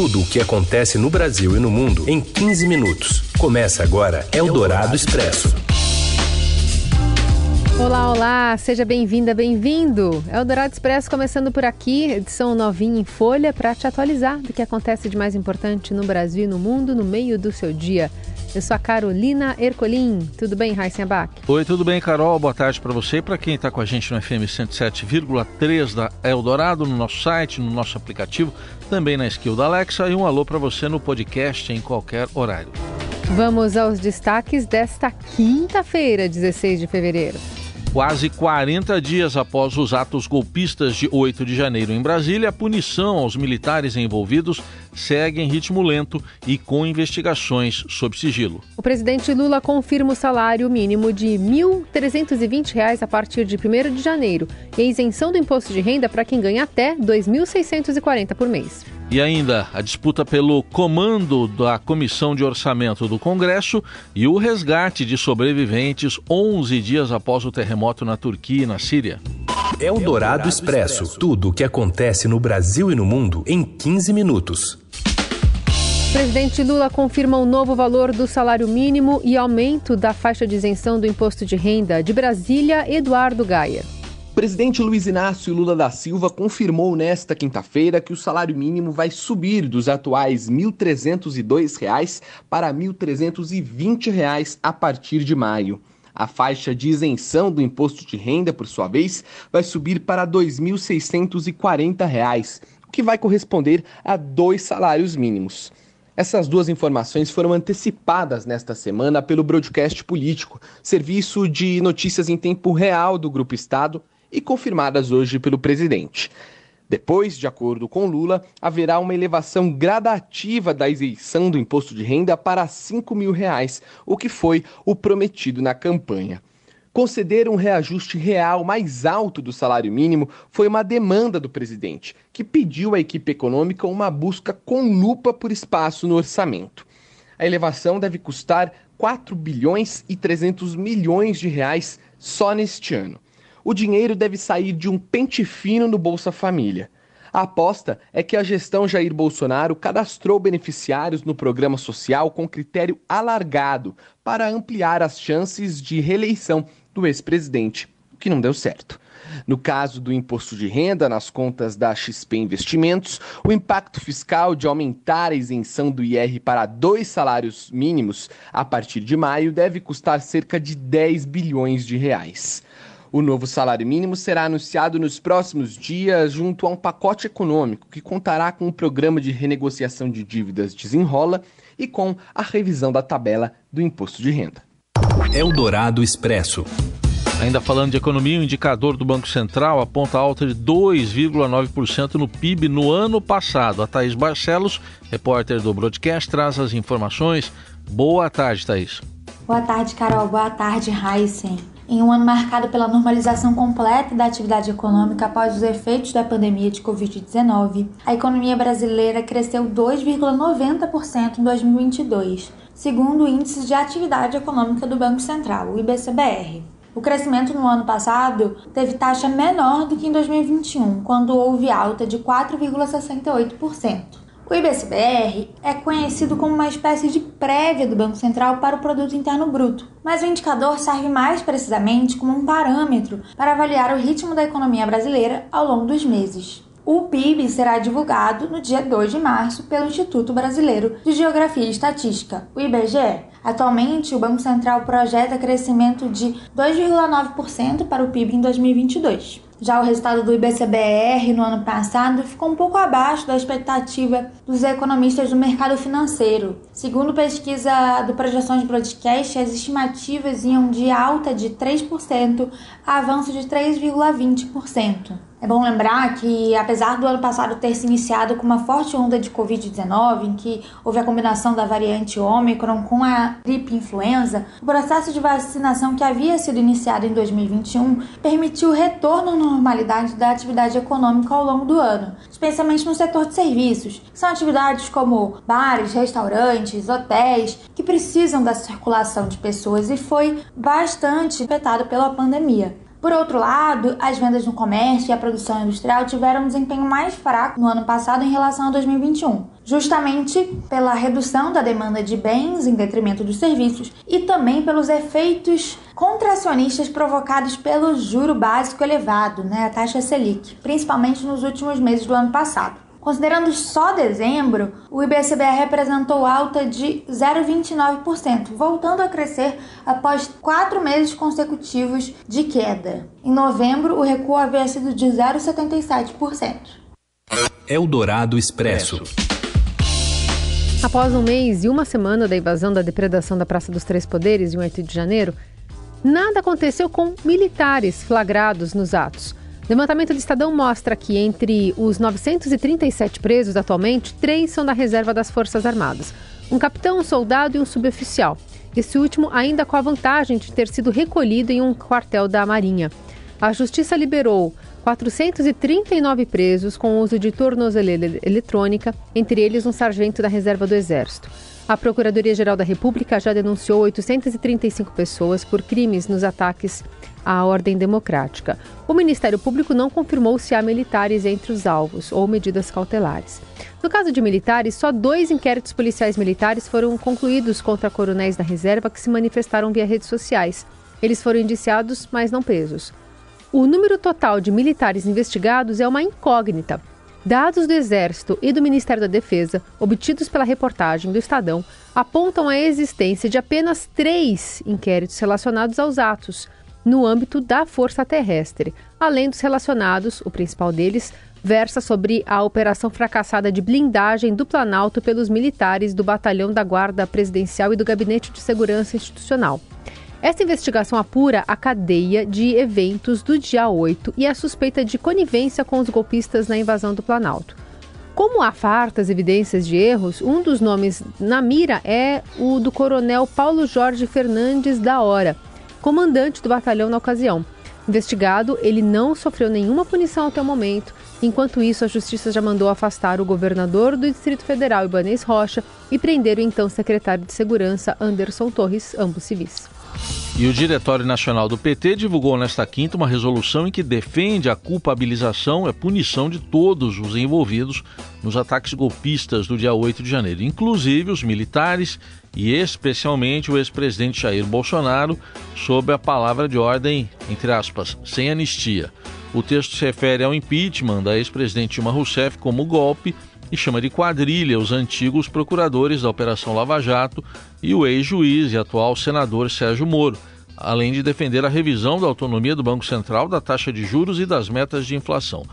Tudo o que acontece no Brasil e no mundo em 15 minutos. Começa agora Eldorado Expresso. Olá, olá, seja bem-vinda, bem-vindo. Eldorado Expresso começando por aqui, edição novinha em folha para te atualizar do que acontece de mais importante no Brasil e no mundo no meio do seu dia. Eu sou a Carolina Ercolim. Tudo bem, Raíssa Abac? Oi, tudo bem, Carol? Boa tarde para você e para quem está com a gente no FM 107,3 da Eldorado, no nosso site, no nosso aplicativo, também na skill da Alexa e um alô para você no podcast em qualquer horário. Vamos aos destaques desta quinta-feira, 16 de fevereiro. Quase 40 dias após os atos golpistas de 8 de janeiro em Brasília, a punição aos militares envolvidos segue em ritmo lento e com investigações sob sigilo. O presidente Lula confirma o salário mínimo de R$ 1.320 a partir de 1 de janeiro e a isenção do imposto de renda para quem ganha até R$ 2.640 por mês. E ainda a disputa pelo comando da Comissão de Orçamento do Congresso e o resgate de sobreviventes 11 dias após o terremoto na Turquia e na Síria. É o Dourado Expresso. Tudo o que acontece no Brasil e no mundo em 15 minutos. O presidente Lula confirma o novo valor do salário mínimo e aumento da faixa de isenção do imposto de renda. De Brasília, Eduardo Gaia presidente Luiz Inácio Lula da Silva confirmou nesta quinta-feira que o salário mínimo vai subir dos atuais R$ 1.302 para R$ 1.320 a partir de maio. A faixa de isenção do imposto de renda, por sua vez, vai subir para R$ 2.640, o que vai corresponder a dois salários mínimos. Essas duas informações foram antecipadas nesta semana pelo Broadcast Político, serviço de notícias em tempo real do Grupo Estado e confirmadas hoje pelo presidente. Depois, de acordo com Lula, haverá uma elevação gradativa da isenção do imposto de renda para 5 mil reais, o que foi o prometido na campanha. Conceder um reajuste real mais alto do salário mínimo foi uma demanda do presidente, que pediu à equipe econômica uma busca com lupa por espaço no orçamento. A elevação deve custar 4 bilhões e 300 milhões de reais só neste ano o dinheiro deve sair de um pente fino no Bolsa Família. A aposta é que a gestão Jair Bolsonaro cadastrou beneficiários no programa social com critério alargado para ampliar as chances de reeleição do ex-presidente, o que não deu certo. No caso do imposto de renda nas contas da XP Investimentos, o impacto fiscal de aumentar a isenção do IR para dois salários mínimos a partir de maio deve custar cerca de 10 bilhões de reais. O novo salário mínimo será anunciado nos próximos dias junto a um pacote econômico que contará com um programa de renegociação de dívidas desenrola e com a revisão da tabela do imposto de renda. Eldorado Expresso. Ainda falando de economia, o indicador do Banco Central aponta alta de 2,9% no PIB no ano passado. A Thaís Barcelos, repórter do Broadcast, traz as informações. Boa tarde, Thaís. Boa tarde, Carol. Boa tarde, Heisen. Em um ano marcado pela normalização completa da atividade econômica após os efeitos da pandemia de Covid-19, a economia brasileira cresceu 2,90% em 2022, segundo o Índice de Atividade Econômica do Banco Central, o IBCBR. O crescimento no ano passado teve taxa menor do que em 2021, quando houve alta de 4,68%. O IBCBR é conhecido como uma espécie de prévia do Banco Central para o Produto Interno Bruto, mas o indicador serve mais precisamente como um parâmetro para avaliar o ritmo da economia brasileira ao longo dos meses. O PIB será divulgado no dia 2 de março pelo Instituto Brasileiro de Geografia e Estatística, o IBGE. Atualmente, o Banco Central projeta crescimento de 2,9% para o PIB em 2022. Já o resultado do IBCBR no ano passado ficou um pouco abaixo da expectativa dos economistas do mercado financeiro. Segundo pesquisa do Projeções Broadcast, as estimativas iam de alta de 3% a avanço de 3,20%. É bom lembrar que, apesar do ano passado ter se iniciado com uma forte onda de Covid-19, em que houve a combinação da variante Ômicron com a gripe influenza, o processo de vacinação que havia sido iniciado em 2021 permitiu o retorno à normalidade da atividade econômica ao longo do ano, especialmente no setor de serviços, que são atividades como bares, restaurantes, hotéis, que precisam da circulação de pessoas e foi bastante afetado pela pandemia. Por outro lado, as vendas no comércio e a produção industrial tiveram um desempenho mais fraco no ano passado em relação a 2021, justamente pela redução da demanda de bens em detrimento dos serviços e também pelos efeitos contracionistas provocados pelo juro básico elevado, né, a taxa Selic, principalmente nos últimos meses do ano passado. Considerando só dezembro, o IBCBR representou alta de 0,29%, voltando a crescer após quatro meses consecutivos de queda. Em novembro, o recuo havia sido de 0,77%. Eldorado Expresso. Após um mês e uma semana da invasão da depredação da Praça dos Três Poderes, em 8 de janeiro, nada aconteceu com militares flagrados nos atos. Levantamento do Estadão mostra que entre os 937 presos atualmente, três são da reserva das Forças Armadas: um capitão, um soldado e um suboficial. Esse último ainda com a vantagem de ter sido recolhido em um quartel da Marinha. A Justiça liberou 439 presos com uso de tornozeleira eletrônica, entre eles um sargento da reserva do Exército. A Procuradoria-Geral da República já denunciou 835 pessoas por crimes nos ataques à ordem democrática. O Ministério Público não confirmou se há militares entre os alvos ou medidas cautelares. No caso de militares, só dois inquéritos policiais militares foram concluídos contra coronéis da reserva que se manifestaram via redes sociais. Eles foram indiciados, mas não presos. O número total de militares investigados é uma incógnita. Dados do Exército e do Ministério da Defesa, obtidos pela reportagem do Estadão, apontam a existência de apenas três inquéritos relacionados aos atos, no âmbito da Força Terrestre, além dos relacionados, o principal deles, versa sobre a operação fracassada de blindagem do Planalto pelos militares do Batalhão da Guarda Presidencial e do Gabinete de Segurança Institucional. Esta investigação apura a cadeia de eventos do dia 8 e a suspeita de conivência com os golpistas na invasão do Planalto. Como há fartas evidências de erros, um dos nomes na mira é o do coronel Paulo Jorge Fernandes da Hora, comandante do batalhão na ocasião. Investigado, ele não sofreu nenhuma punição até o momento. Enquanto isso, a Justiça já mandou afastar o governador do Distrito Federal, Ibanez Rocha, e prender o então secretário de Segurança, Anderson Torres, ambos civis. E o Diretório Nacional do PT divulgou nesta quinta uma resolução em que defende a culpabilização e a punição de todos os envolvidos nos ataques golpistas do dia 8 de janeiro, inclusive os militares e especialmente o ex-presidente Jair Bolsonaro, sob a palavra de ordem, entre aspas, sem anistia. O texto se refere ao impeachment da ex-presidente Dilma Rousseff como golpe e chama de quadrilha os antigos procuradores da Operação Lava Jato e o ex-juiz e atual senador Sérgio Moro, além de defender a revisão da autonomia do Banco Central, da taxa de juros e das metas de inflação.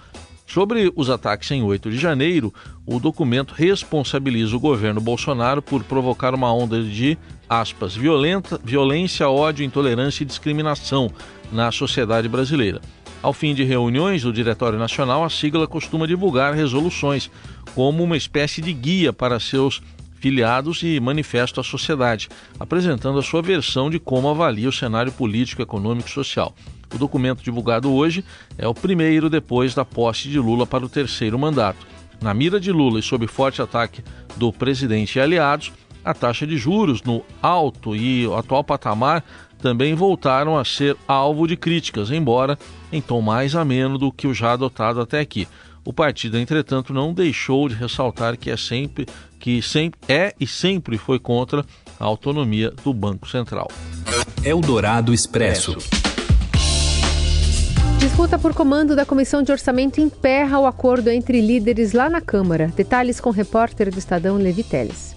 Sobre os ataques em 8 de janeiro, o documento responsabiliza o governo Bolsonaro por provocar uma onda de, aspas, violenta, violência, ódio, intolerância e discriminação na sociedade brasileira. Ao fim de reuniões do Diretório Nacional, a sigla costuma divulgar resoluções como uma espécie de guia para seus filiados e manifesto à sociedade, apresentando a sua versão de como avalia o cenário político, econômico e social. O documento divulgado hoje é o primeiro depois da posse de Lula para o terceiro mandato. Na mira de Lula e sob forte ataque do presidente e aliados, a taxa de juros no alto e atual patamar também voltaram a ser alvo de críticas, embora em tom mais ameno do que o já adotado até aqui. O partido, entretanto, não deixou de ressaltar que é sempre que sempre é e sempre foi contra a autonomia do Banco Central. Eldorado Expresso. Disputa por comando da Comissão de Orçamento emperra o acordo entre líderes lá na Câmara. Detalhes com o repórter do Estadão Levi Teles.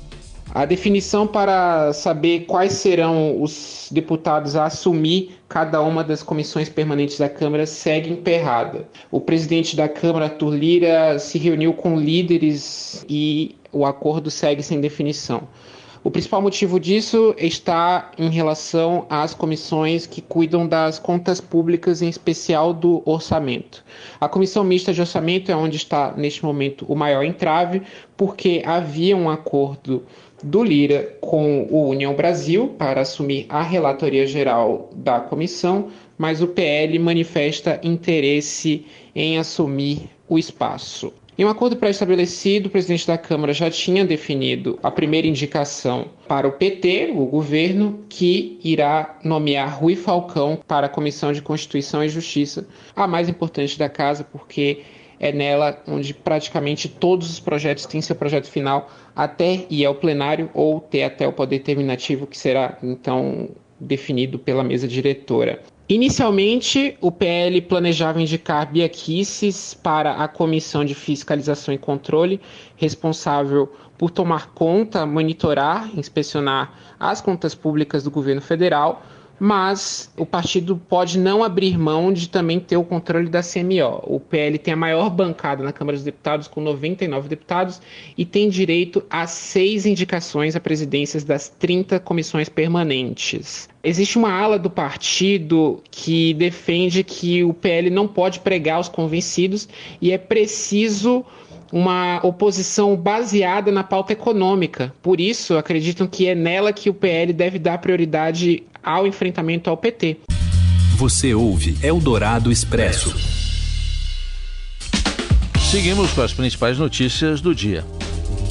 A definição para saber quais serão os deputados a assumir cada uma das comissões permanentes da Câmara segue emperrada. O presidente da Câmara, Arthur Lira, se reuniu com líderes e o acordo segue sem definição. O principal motivo disso está em relação às comissões que cuidam das contas públicas, em especial do orçamento. A comissão mista de orçamento é onde está, neste momento, o maior entrave, porque havia um acordo do Lira com o União Brasil para assumir a relatoria geral da comissão, mas o PL manifesta interesse em assumir o espaço. Em um acordo pré-estabelecido, o presidente da Câmara já tinha definido a primeira indicação para o PT, o governo, que irá nomear Rui Falcão para a Comissão de Constituição e Justiça, a mais importante da casa, porque é nela onde praticamente todos os projetos têm seu projeto final até ir ao plenário ou ter até o poder terminativo que será então definido pela mesa diretora. Inicialmente, o PL planejava indicar Bia Kicis para a Comissão de Fiscalização e Controle, responsável por tomar conta, monitorar, inspecionar as contas públicas do governo federal, mas o partido pode não abrir mão de também ter o controle da CMO. O PL tem a maior bancada na Câmara dos Deputados, com 99 deputados, e tem direito a seis indicações a presidências das 30 comissões permanentes. Existe uma ala do partido que defende que o PL não pode pregar os convencidos e é preciso uma oposição baseada na pauta econômica. Por isso, acreditam que é nela que o PL deve dar prioridade ao enfrentamento ao PT. Você ouve Eldorado Expresso. Seguimos com as principais notícias do dia.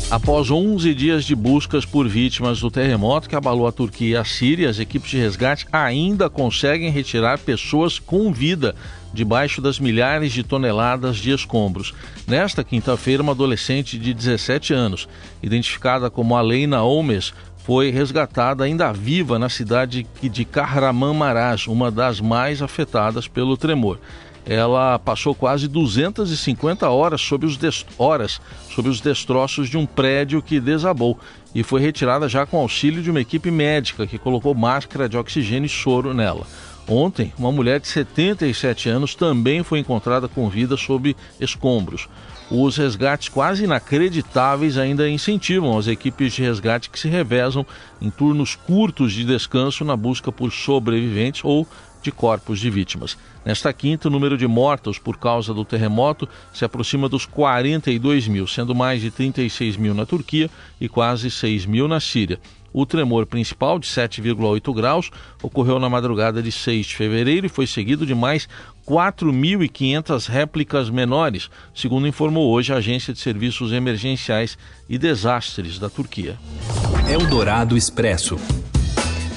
Após 11 dias de buscas por vítimas do terremoto que abalou a Turquia e a Síria, as equipes de resgate ainda conseguem retirar pessoas com vida debaixo das milhares de toneladas de escombros. Nesta quinta-feira, uma adolescente de 17 anos, identificada como Aleina Omes, foi resgatada ainda viva na cidade de Kahramanmaraş, uma das mais afetadas pelo tremor. Ela passou quase 250 horas sob os, horas sob os destroços de um prédio que desabou e foi retirada já com auxílio de uma equipe médica que colocou máscara de oxigênio e soro nela. Ontem, uma mulher de 77 anos também foi encontrada com vida sob escombros. Os resgates quase inacreditáveis ainda incentivam as equipes de resgate que se revezam em turnos curtos de descanso na busca por sobreviventes ou de corpos de vítimas. Nesta quinta, o número de mortos por causa do terremoto se aproxima dos 42 mil, sendo mais de 36 mil na Turquia e quase 6 mil na Síria. O tremor principal, de 7,8 graus, ocorreu na madrugada de 6 de fevereiro e foi seguido de mais 4.500 réplicas menores, segundo informou hoje a Agência de Serviços Emergenciais e Desastres da Turquia. Eldorado Expresso.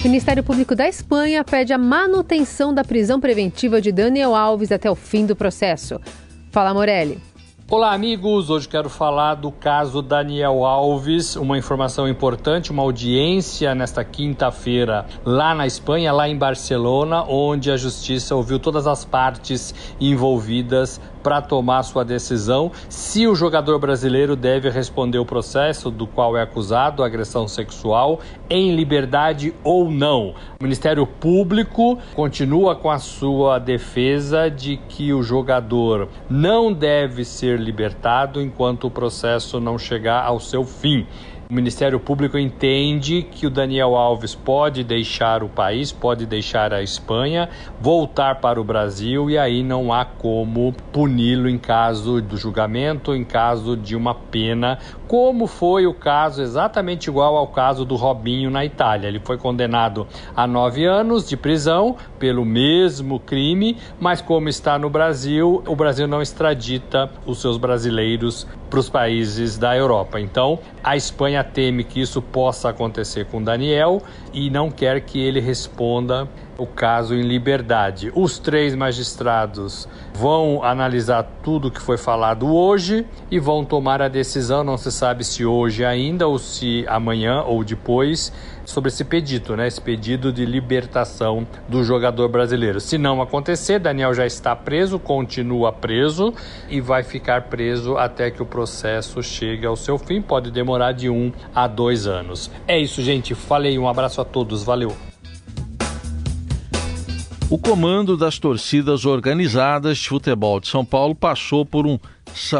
O Ministério Público da Espanha pede a manutenção da prisão preventiva de Daniel Alves até o fim do processo. Fala, Morelli. Olá, amigos. Hoje quero falar do caso Daniel Alves. Uma informação importante: uma audiência nesta quinta-feira lá na Espanha, lá em Barcelona, onde a justiça ouviu todas as partes envolvidas para tomar sua decisão se o jogador brasileiro deve responder o processo do qual é acusado, agressão sexual, em liberdade ou não. O Ministério Público continua com a sua defesa de que o jogador não deve ser libertado enquanto o processo não chegar ao seu fim. O Ministério Público entende que o Daniel Alves pode deixar o país, pode deixar a Espanha, voltar para o Brasil e aí não há como puni-lo em caso do julgamento, em caso de uma pena, como foi o caso exatamente igual ao caso do Robinho na Itália. Ele foi condenado a nove anos de prisão pelo mesmo crime, mas como está no Brasil, o Brasil não extradita os seus brasileiros para os países da Europa. Então, a Espanha teme que isso possa acontecer com Daniel e não quer que ele responda o caso em liberdade. Os três magistrados vão analisar tudo que foi falado hoje e vão tomar a decisão, não se sabe se hoje ainda ou se amanhã ou depois, sobre esse pedido, né? Esse pedido de libertação do jogador brasileiro. Se não acontecer, Daniel já está preso, continua preso e vai ficar preso até que o processo chegue ao seu fim. Pode demorar de um a dois anos. É isso, gente. Falei, um abraço a todos, valeu. O comando das torcidas organizadas de futebol de São Paulo passou por um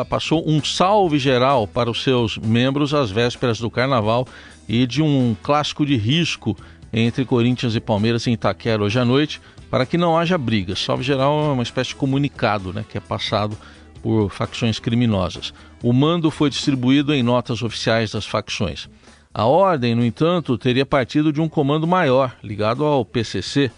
passou um salve geral para os seus membros às vésperas do Carnaval e de um clássico de risco entre Corinthians e Palmeiras em Itaquera hoje à noite, para que não haja briga. Salve geral é uma espécie de comunicado, né, que é passado por facções criminosas. O mando foi distribuído em notas oficiais das facções. A ordem, no entanto, teria partido de um comando maior, ligado ao PCC,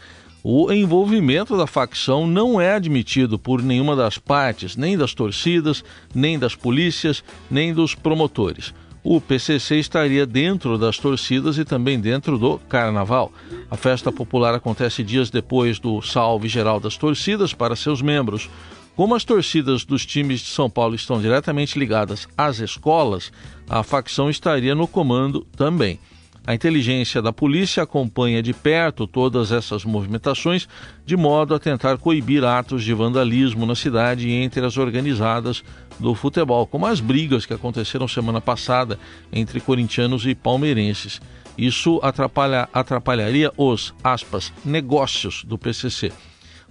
o envolvimento da facção não é admitido por nenhuma das partes, nem das torcidas, nem das polícias, nem dos promotores. O PCC estaria dentro das torcidas e também dentro do carnaval. A festa popular acontece dias depois do salve geral das torcidas para seus membros. Como as torcidas dos times de São Paulo estão diretamente ligadas às escolas, a facção estaria no comando também. A inteligência da polícia acompanha de perto todas essas movimentações, de modo a tentar coibir atos de vandalismo na cidade e entre as organizadas do futebol, como as brigas que aconteceram semana passada entre corintianos e palmeirenses. Isso atrapalha, atrapalharia os, aspas, negócios do PCC.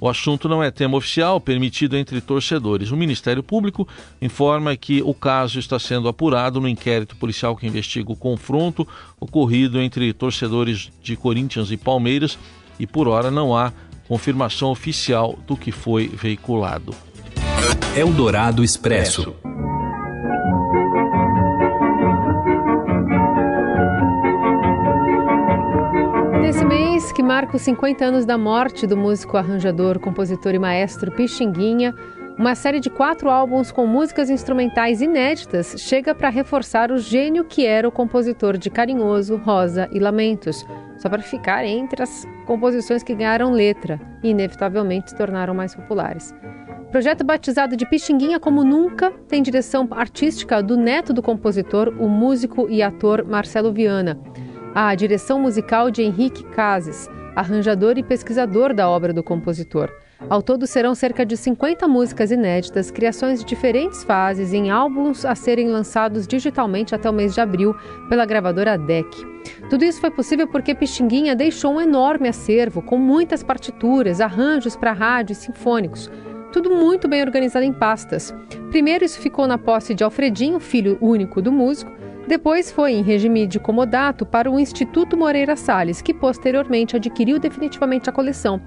O assunto não é tema oficial permitido entre torcedores. O Ministério Público informa que o caso está sendo apurado no inquérito policial que investiga o confronto ocorrido entre torcedores de Corinthians e Palmeiras e por hora não há confirmação oficial do que foi veiculado. Eldorado Expresso. Marca os 50 anos da morte do músico, arranjador, compositor e maestro Pixinguinha, uma série de quatro álbuns com músicas instrumentais inéditas chega para reforçar o gênio que era o compositor de Carinhoso, Rosa e Lamentos, só para ficar entre as composições que ganharam letra e inevitavelmente se tornaram mais populares. Projeto batizado de Pixinguinha como nunca tem direção artística do neto do compositor, o músico e ator Marcelo Viana. A direção musical de Henrique Cases, arranjador e pesquisador da obra do compositor. Ao todo serão cerca de 50 músicas inéditas, criações de diferentes fases em álbuns a serem lançados digitalmente até o mês de abril pela gravadora DEC. Tudo isso foi possível porque Pixinguinha deixou um enorme acervo com muitas partituras, arranjos para rádio e sinfônicos. Tudo muito bem organizado em pastas. Primeiro, isso ficou na posse de Alfredinho, filho único do músico, depois foi em regime de comodato para o Instituto Moreira Salles, que posteriormente adquiriu definitivamente a coleção.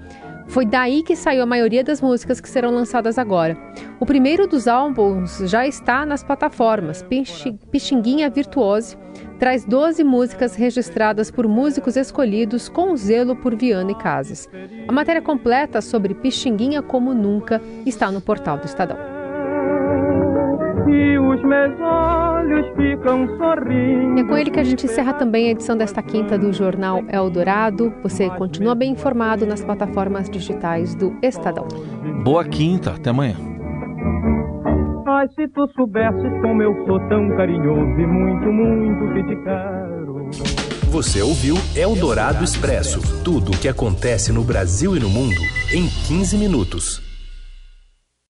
Foi daí que saiu a maioria das músicas que serão lançadas agora. O primeiro dos álbuns já está nas plataformas. Pixinguinha Virtuose traz 12 músicas registradas por músicos escolhidos com zelo por Viana e Casas. A matéria completa sobre Pixinguinha como nunca está no portal do Estadão e os meus olhos ficam sorrindo. É com ele que a gente encerra também a edição desta quinta do Jornal Eldorado. Você continua bem informado nas plataformas digitais do Estadão. Boa quinta, até amanhã. Ai, se tu soubesses como eu sou tão carinhoso e muito, muito que te quero. Você ouviu Eldorado Expresso tudo o que acontece no Brasil e no mundo em 15 minutos.